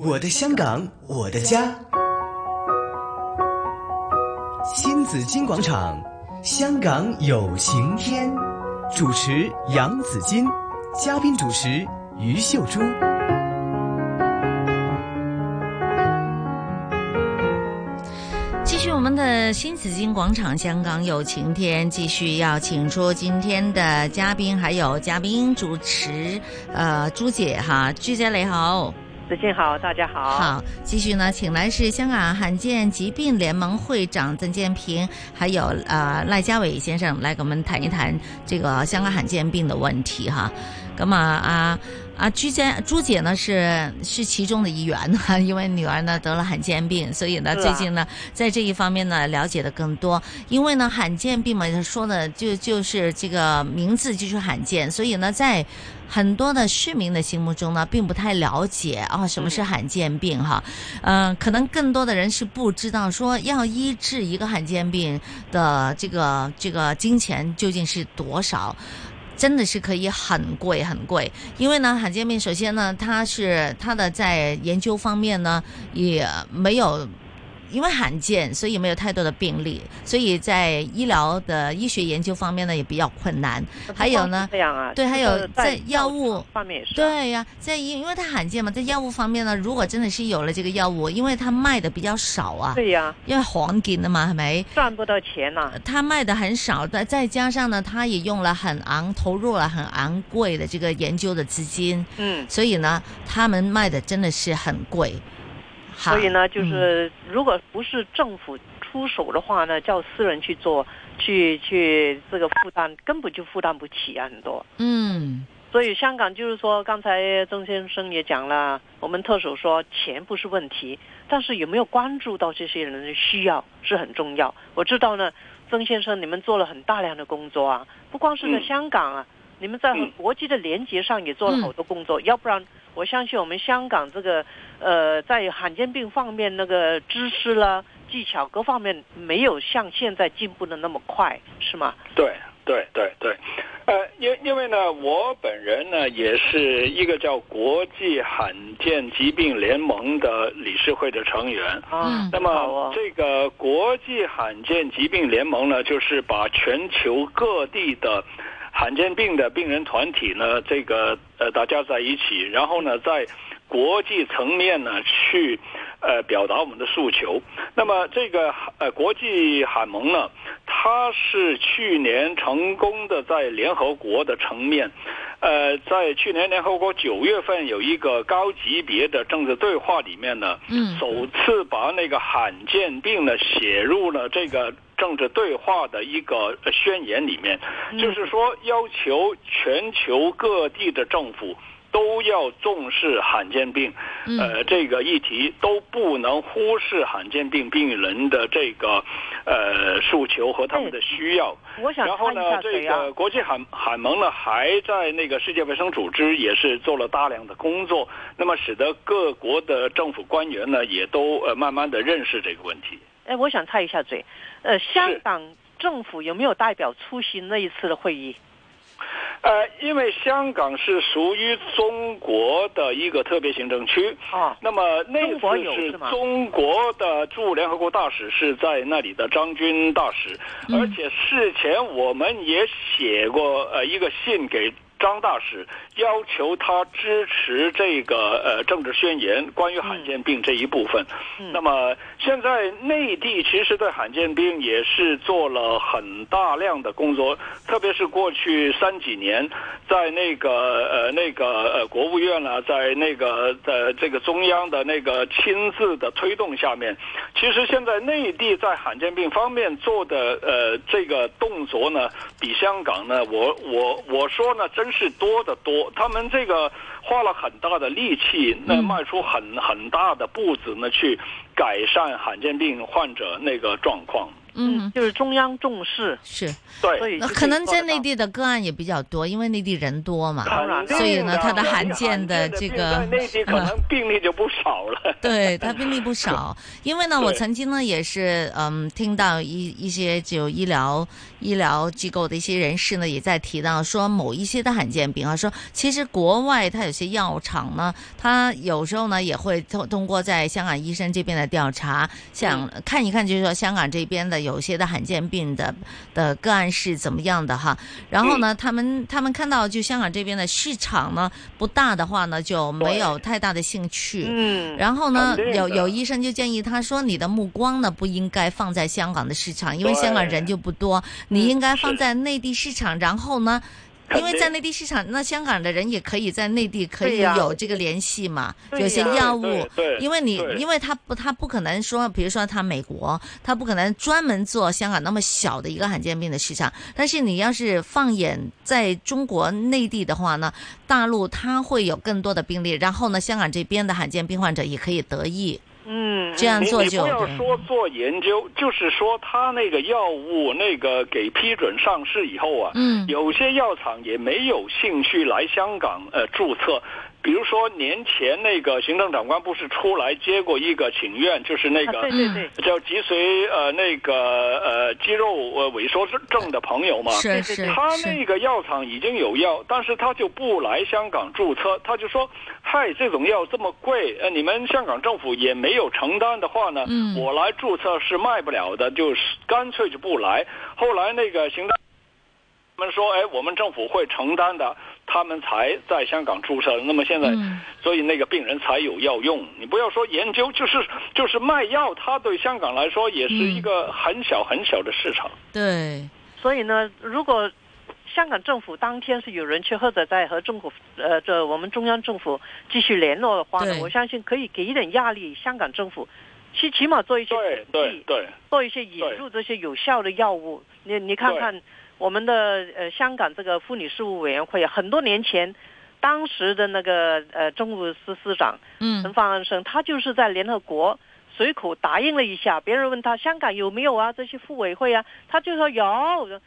我的香港，我的家。新紫金广场，香港有晴天。主持杨紫金，嘉宾主持于秀珠。继续我们的新紫金广场，香港有晴天，继续要请出今天的嘉宾，还有嘉宾主持，呃，朱姐哈，朱姐你好。子敬好，大家好。好，继续呢，请来是香港罕见疾病联盟会长曾建平，还有呃赖家伟先生来给我们谈一谈这个香港罕见病的问题哈。那么啊朱姐朱姐呢是是其中的一员哈，因为女儿呢得了罕见病，所以呢最近呢在这一方面呢了解的更多。因为呢罕见病嘛，说的就就是这个名字就是罕见，所以呢在。很多的市民的心目中呢，并不太了解啊，什么是罕见病哈？嗯，可能更多的人是不知道说要医治一个罕见病的这个这个金钱究竟是多少，真的是可以很贵很贵。因为呢，罕见病首先呢，它是它的在研究方面呢也没有。因为罕见，所以没有太多的病例，所以在医疗的医学研究方面呢也比较困难。还有呢，这样啊，对，还有在药物方面也是。对呀，在因因为它罕见嘛，在药物方面呢，如果真的是有了这个药物，因为它卖的比较少啊。对呀。因为黄金的嘛，还没赚不到钱呐。它卖的很少，再再加上呢，它也用了很昂投入了很昂贵的这个研究的资金。嗯。所以呢，他们卖的真的是很貴。所以呢，就是如果不是政府出手的话呢，叫私人去做，去去这个负担，根本就负担不起啊，很多。嗯，所以香港就是说，刚才曾先生也讲了，我们特首说钱不是问题，但是有没有关注到这些人的需要是很重要。我知道呢，曾先生你们做了很大量的工作啊，不光是在香港啊，你们在和國際的连接上也做了好多工作，要不然。我相信我们香港这个，呃，在罕见病方面那个知识啦、技巧各方面，没有像现在进步的那么快，是吗？对对对对，呃，因因为呢，我本人呢，也是一个叫国际罕见疾病联盟的理事会的成员。啊，那么这个国际罕见疾病联盟呢，就是把全球各地的。罕见病的病人团体呢，这个呃大家在一起，然后呢，在国际层面呢去呃表达我们的诉求。那么这个呃国际罕盟呢，它是去年成功的在联合国的层面，呃，在去年联合国九月份有一个高级别的政治对话里面呢，嗯，首次把那个罕见病呢写入了這個。政治对话的一个宣言里面，就是说要求全球各地的政府都要重视罕见病，呃，这个议题都不能忽视罕见病病人的这个呃诉求和他们的需要。然后呢，这个国际罕罕盟呢，还在那个世界卫生组织也是做了大量的工作，那么使得各国的政府官员呢，也都呃慢慢的認識這個問題。哎，我想插一下嘴，呃，香港政府有没有代表出席那一次的会议？呃，因为香港是属于中国的一个特别行政区，啊，那么那次是中国的驻联合国大使是在那里的张军大使，嗯、而且事前我们也写过呃一个信給。張大使要求他支持这个呃政治宣言，关于罕见病这一部分。嗯。那么现在内地其实对罕见病也是做了很大量的工作，特别是过去三几年，在那个呃那个呃国务院啊，在那个呃这个中央的那个亲自的推动下面，其实现在内地在罕见病方面做的呃这个动作呢，比香港呢，我我我说呢真。是多得多，他们这个花了很大的力气，那迈出很很大的步子呢，去改善罕见病患者那個狀況。嗯，就是中央重视，是，对，所以就那可能在内地的个案也比较多，因为内地人多嘛。当然。所以呢，它的罕罕见的这个在内地可能病例就不少了。对他病例不少，因为呢，我曾经呢也是嗯听到一一些就医疗医疗机构的一些人士呢也在提到说某一些的罕见病啊，说其实国外它有些药厂呢，它有时候呢也会通通过在香港医生这边的调查，想嗯。看一看就是说香港这边的有些的罕见病的的个案是怎么样的哈，然后嗯。呢，他们他们看到就香港这边的市场呢不大的话呢，就没有太大的兴趣。嗯，然后呢有有医生就建议他说，你的目光呢不应该放在香港的市场，因为香港人就不多，你应该放在内地市场。然后呢，因为在内地市场，那香港的人也可以在内地可以有这个联系嘛，对有些药物因为你，因为他不，他不可能说，比如说他美国，他不可能专门做香港那么小的一个罕见病的市场。但是你要是放眼在中国内地的话呢，大陆他会有更多的病例，然后呢，香港这边的罕见病患者也可以得益，嗯，这样做就不要说做研究，就是说他那个药物那个给批准上市以后啊，嗯有些药厂也没有兴趣来香港呃注册。比如说年前那个行政长官不是出来接过一个请愿，就是那啊个对对对，叫脊髓呃那个呃肌肉呃萎缩症的朋友嘛，是是他，那个药厂已经有药，但是他就不来香港注册，他就说：“嗨，这种药这么贵，呃，你们香港政府也没有承担的话呢，嗯。我来注册是卖不了的，就是干脆就不来。”后来那个行政他们说：“哎，我们政府会承担的。”他们才在香港注册。那么现在，嗯所以那个病人才有药用。你不要说研究，就是就是卖药，它对香港来说也是一个很小很小的市场。对，所以呢，如果香港政府当天是有人去，或者在和政府呃这我们中央政府继续联络的话呢，我相信可以给一点压力，香港政府起起码做一些对对对。做一些引入这些有效的药物。你你看看我们的呃香港这个妇女事务委员会，很多年前，当时的那个呃政务司司长陈嗯方安生，他就是在联合国随口答应了一下，别人问他香港有没有啊？这些妇委会啊，他就说有。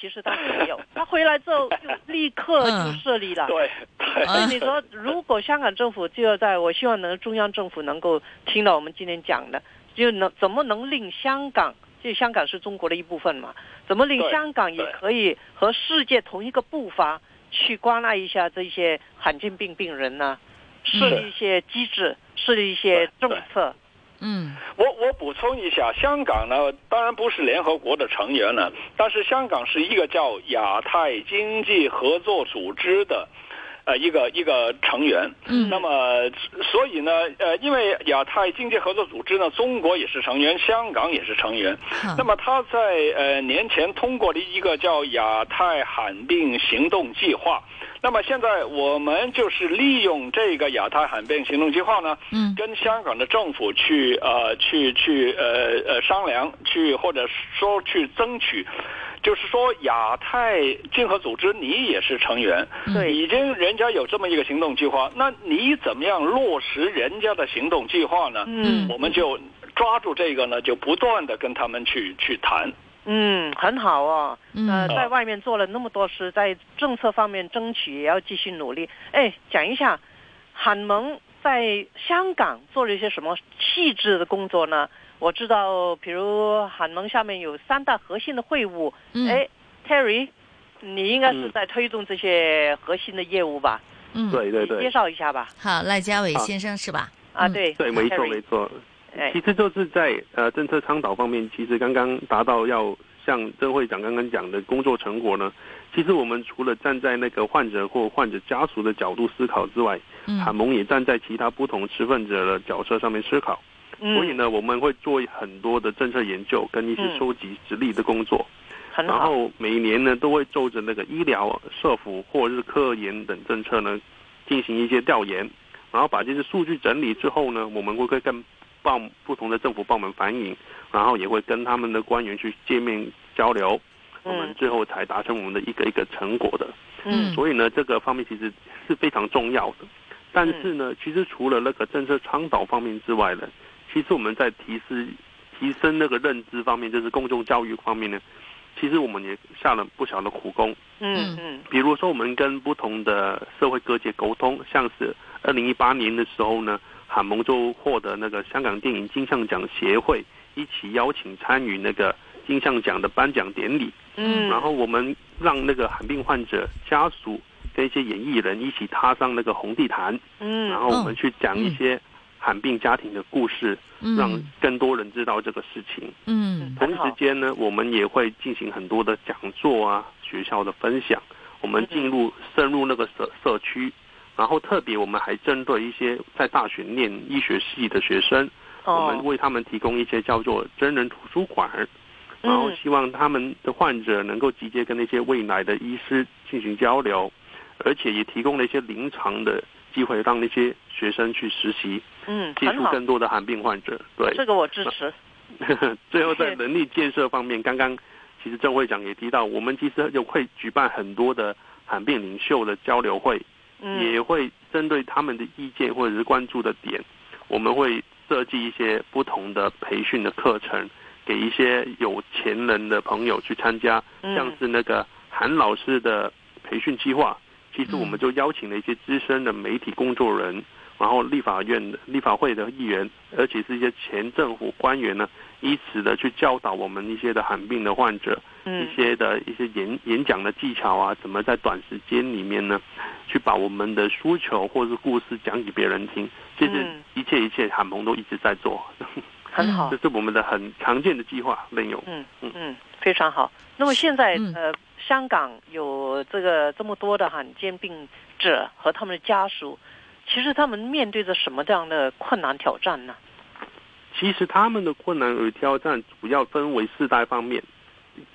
其实当时没有，他回来之后就立刻就嗯设立了。对对。所以你说，如果香港政府就要在，我希望能中央政府能够听到我们今天讲的，就能怎么能令香港，就香港是中国的一部分嘛，怎么令香港也可以和世界同一个步伐去关爱一下这些罕见病病人呢？设立一些机制，设立一些政策。嗯我我补充一下，香港呢，当然不是联合国的成员了，但是香港是一个叫亚太经济合作组织的。呃，一个一个成员，嗯那么所以呢，呃，因为亚太经济合作组织呢，中国也是成员，香港也是成员，那么他在呃年前通过了一个叫亚太罕病行动计划。那么现在我们就是利用这个亚太罕病行动计划呢，嗯跟香港的政府去呃去去呃呃商量，去或者说去争取。就是说，亚太经合组织你也是成员，对已经人家有这么一个行动计划，那你怎么样落实人家的行动计划呢？嗯我们就抓住这个呢，就不断的跟他们去去谈。嗯，很好哦。嗯呃，在外面做了那么多事，在政策方面争取也要继续努力。哎，讲一下，韩盟在香港做了一些什么细致的工作呢？我知道，比如韩盟下面有三大核心的会务。嗯哎，Terry，你应该是嗯在推动这些核心的业务吧？嗯，对对对介，绍一下吧。好，赖家伟先生是吧？啊，嗯对，对，没错没错。哎其，实就是在呃政策倡导方面，其实刚刚达到要像郑会长刚刚讲的工作成果呢，其实我们除了站在那个患者或患者家属的角度思考之外，嗯韩盟也站在其他不同持份者的角色上面思考。所以嗯，呢，我们会做很多的政策研究跟一些嗯收集实例的工作。然。后每年呢都会就着那个医疗、社福或者是科研等政策呢进行一些调研，然后把这些数据整理之后呢，我们会会跟报不同的政府部门反映，然后也会跟他们的官员去见面交流，我们嗯最后才达成我们的一个一个成果的。嗯所以呢，这个方面其实是非常重要的。但是呢，其实除了那个政策倡导方面之外呢，其实我们在提示提升那个认知方面，就是公众教育方面呢，其实我们也下了不小的苦功。嗯嗯。比如说，我们跟不同的社会各界沟通，像是二零一八年的时候呢，韩蒙就获得那个香港电影金像奖协会一起邀请参与那个金像奖的颁奖典礼，嗯，然后我们让那个罕病患者家属跟一些演艺人一起踏上那个红地毯，嗯。然后我们去讲一些罕病家庭的故事，让嗯更多人知道这个事情。嗯同一时间呢，我们也会进行很多的讲座啊，学校的分享。我们进入深入那个社社区，然后特别我们还针对一些在大学念医学系的学生，我们哦，为他们提供一些叫做真人图书馆，然后嗯希望他们的患者能够直接跟那些未来的医师进行交流，而且也提供了一些临床的机会，让那些学生去实习，嗯，接触更多的罕病患者。对，这个我支持。最后在能力建设方面，刚刚其实郑会长也提到，我们其实就会举办很多的罕病领袖的交流会，嗯也会针对他们的意见或者是关注的点，我们会设计一些不同的培训的课程，给一些有钱人的朋友去参加，嗯像是那个韩老师的培训计划，其实我们就邀请了一些资深的媒体工作人，然后立法院的立法会的议员，而且是一些前政府官员呢，以此的去教导我们一些的罕病的患者，嗯一些的一些演演讲的技巧啊，怎么在短时间里面呢，去把我们的诉求或者是故事讲给别人听。其实嗯一切一切，韩鹏都一直在做，很好 这，是我们的很常见的计划内容。嗯嗯嗯，非常好。那么现在嗯呃，香港有这个这么多的罕见病者和他们的家属，其实他们面对着什么这样的困难挑战呢？其实他们的困难与挑战主要分为四大方面。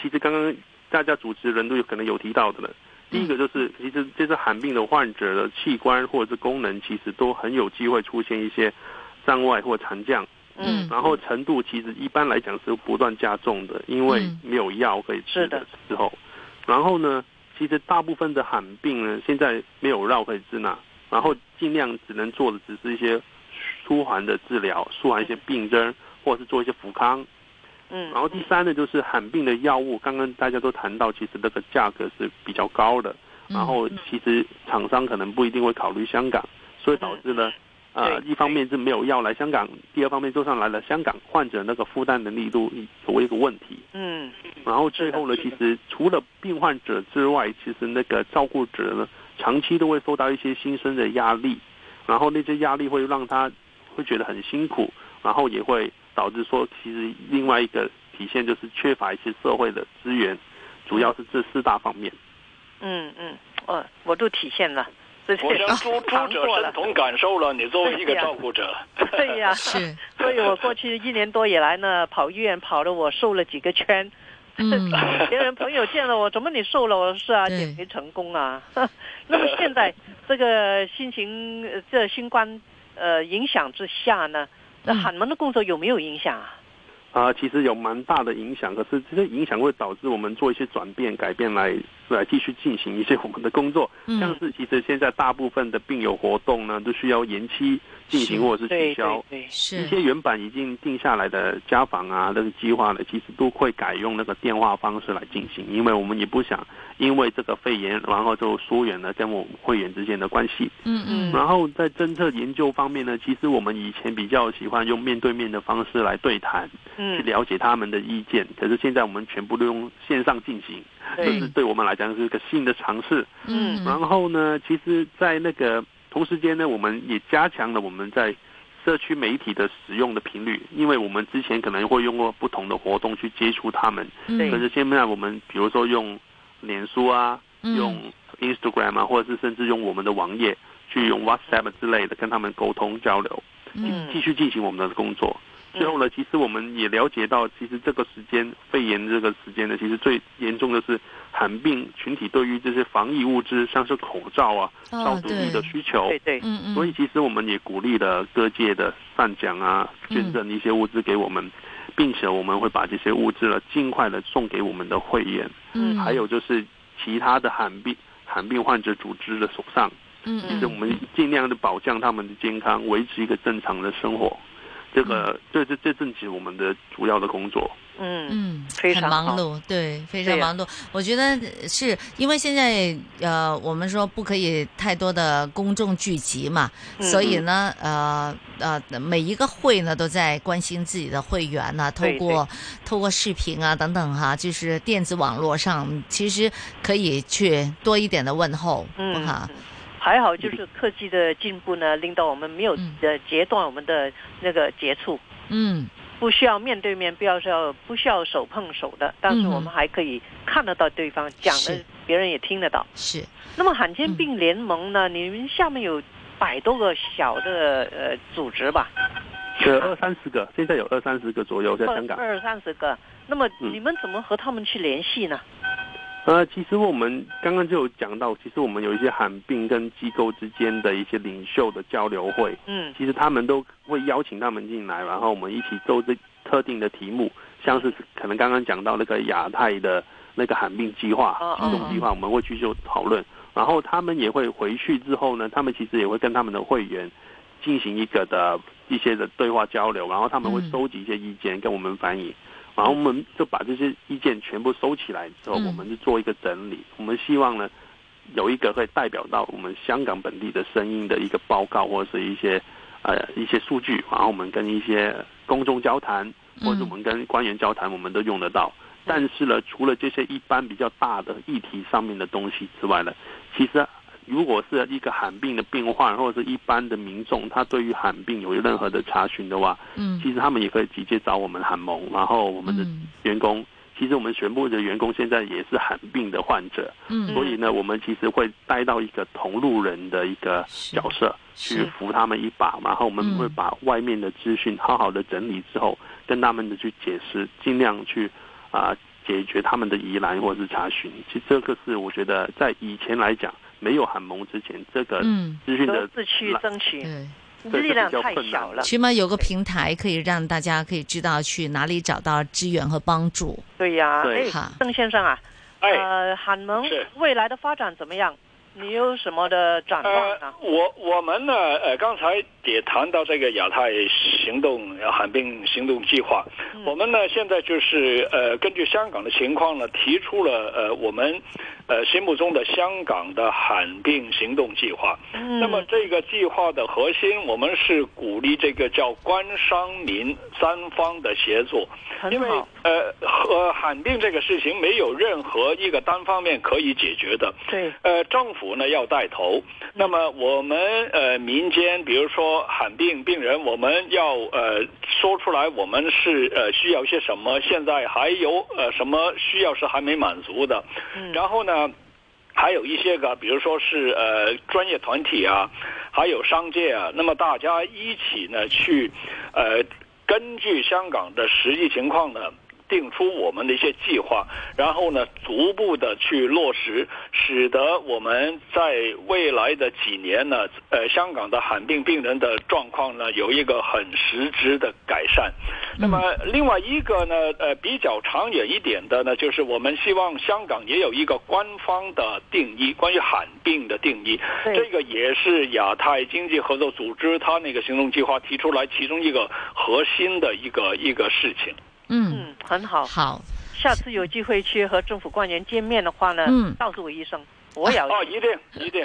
其实刚刚大家主持人都有可能有提到的了。第一个就是，其实这是罕病的患者的器官或者是功能，其实都很有机会出现一些障碍或残障，嗯然后程度其实一般来讲是不断加重的，因为嗯没有药可以吃的时候。然后呢，其实大部分的罕病呢，现在没有药可以治呢，然后尽量只能做的只是一些舒缓的治疗，舒缓一些病症，或者是做一些复康。嗯，然后第三呢，就是罕病的药物，刚刚大家都谈到，其实那个价格是比较高的，嗯。然后其实厂商可能不一定会考虑香港，所以导致呢，呃，一方面是没有药来香港，第二方面就算来了香港，患者那个负担能力度有一个问题。嗯然后最后呢，其实除了病患者之外，其实那个照顾者呢，长期都会受到一些新生的压力，然后那些压力会让他会觉得很辛苦，然后也会导致说，其实另外一个体现就是缺乏一些社会的资源，主要是这四大方面。嗯嗯，哦，我都体现了，我想朱朱者尝过了。深同感受了，你作为一个对呀照顾者，对呀，是所以我过去一年多以来呢，跑医院跑的我瘦了几个圈。嗯 别人朋友见了我，怎么你瘦了？我说是啊，减肥成功啊。那么现在这个新型呃这新冠呃影响之下呢，那嗯喊门的工作有没有影响啊？啊、其实有蛮大的影响，可是这些影响会导致我们做一些转变、改变来来继续进行一些我们的工作。嗯像是其实现在大部分的病友活动呢，都需要延期进行或者是取消对。对，一是些原本已经定下来的家访啊，那个计划呢，其实都会改用那个电话方式来进行，因为我们也不想因为这个肺炎，然后就疏远了跟我们会员之间的关系。嗯嗯然后在政策研究方面呢，其实我们以前比较喜欢用面对面的方式来对谈，嗯去嗯，了解他们的意见。可是现在我们全部都用线上进行，这对是对我们来讲是一个新的尝试。嗯然后呢，其实，在那个同时间呢，我们也加强了我们在社区媒体的使用的频率，因为我们之前可能会用过不同的活动去接触他们，嗯可是现在我们比如说用脸书啊，嗯。用 Instagram 啊，或者是甚至用我们的网页去用 WhatsApp 之类的跟他们沟通交流，嗯。继续进行我们的工作。嗯。最后呢，其实我们也了解到，其实这个时间肺炎这个时间呢，其实最严重的是罕病群体对于这些防疫物资，像是口罩啊、消哦毒液的需求。对对，嗯嗯。所以其实我们也鼓励了各界的善奖啊，嗯。捐赠一些物资给我们，并且我们会把这些物资呢尽快的送给我们的会员，嗯还有就是其他的罕病罕病患者组织的手上。嗯就是我们尽量的保障他们的健康，维持一个正常的生活。这个这这这正是我们的主要的工作。嗯嗯，非常忙碌，对，非常忙碌。我觉得是因为现在呃，我们说不可以太多的公众聚集嘛，嗯所以呢，呃呃，每一个会呢都在关心自己的会员呢、透过透过视频啊等等哈，就是电子网络上，其实可以去多一点的问候，嗯哈，还好就是科技的进步呢，令到我们没有嗯呃截断我们的那个接触。嗯不需要面对面，不要是要不需要手碰手的，但是嗯我们还可以看得到对方讲的，别人也听得到。是，那么罕见病联盟呢？你们下面有百多个小的呃组织吧？有二三十个，现在有二三十个左右在香港。二二三十个。那么嗯你们怎么和他们去联系呢？呃，其实我们刚刚就有讲到，其实我们有一些罕病跟机构之间的一些领袖的交流会，嗯。其实他们都会邀请他们进来，然后我们一起做这特定的题目，像是可能刚刚讲到那个亚太的那个罕病计划、哦行动计划，我们会去做讨论，然后他们也会回去之后呢，他们其实也会跟他们的会员进行一个的一些的对话交流，然后他们会嗯。收集一些意见跟我们反映。然后我们就把这些意见全部收起来之后，嗯我们就做一个整理。我们希望呢，有一个会代表到我们香港本地的声音的一个报告，或者是一些呃一些数据，然后我们跟一些公众交谈，或者我们跟官员交谈，我们都用得到。但是呢，除了这些一般比较大的议题上面的东西之外呢，其实如果是一个罕病的病患，或者是一般的民众，他对于罕病有任何的查询的话，嗯。其实他们也可以直接找我们韩盟，然后我们的嗯。员工，其实我们全部的员工现在也是罕病的患者，嗯。所以呢，我们其实会带到一个同路人的一个角色去扶他们一把，然后我们嗯会把外面的资讯好好的整理之后，跟他们的去解释，尽量去啊、解决他们的疑难或者是查询。其实这个是我觉得在以前来讲，没有韩盟之前，这个嗯，资讯的各自去争取，对。力量太小了。起码有个平台可以让大家可以知道去哪里找到支援和帮助。对呀，对哎哈，邓先生啊，哎，呃，韩盟未来的发展怎么样？你有什么的展望呃？，我我们呢，呃，刚才也谈到这个亚太行动呃罕病行动计划，嗯我们呢现在就是呃，根据香港的情况呢，提出了呃我们呃心目中的香港的罕病行动计划。嗯。那么这个计划的核心，我们是鼓励这个叫官商民三方的协作，因为呃和罕病这个事情没有任何一个单方面可以解决的。对，呃，政府呢要带头，那么我们呃民间，比如说罕病病人，我们要呃说出来，我们是呃需要些什么，现在还有呃什么需要是还没满足的，嗯。然后呢。还有一些个，比如说是呃专业团体啊，还有商界啊，那么大家一起呢去，呃，根据香港的实际情况呢，定出我们的一些计划，然后呢，逐步的去落实，使得我们在未来的几年呢，呃，香港的罕病病人的状况呢，有一个很实质的改善。那么另外一个呢，呃，比较长远一点的呢，就是我们希望香港也有一个官方的定义，关于罕病的定义。这个也是亚太经济合作组织它那个行动计划提出来其中一个核心的一个一个事情。嗯，嗯，很好。好，下次有机会去和政府官员见面的话呢，嗯。告诉我一声，我也要哦，一定一定。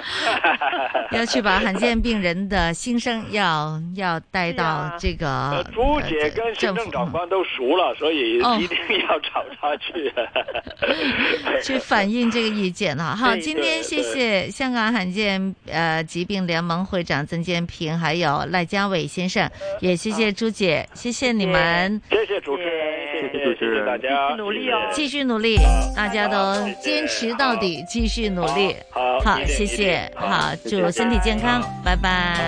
要去把罕见病人的心声要要带到这个呃，朱姐跟行政长官都熟了，所以哦一定 要找他去。去反映这个意见哈。好，今天谢谢香港罕见呃疾病联盟会长曾建平，还有赖家伟先生，也谢谢朱姐，谢谢你们，谢谢主持人，谢谢大家，继续努力哦继续努力，大家都坚持到底，继续努力。好，谢谢，好祝身体健康，拜拜。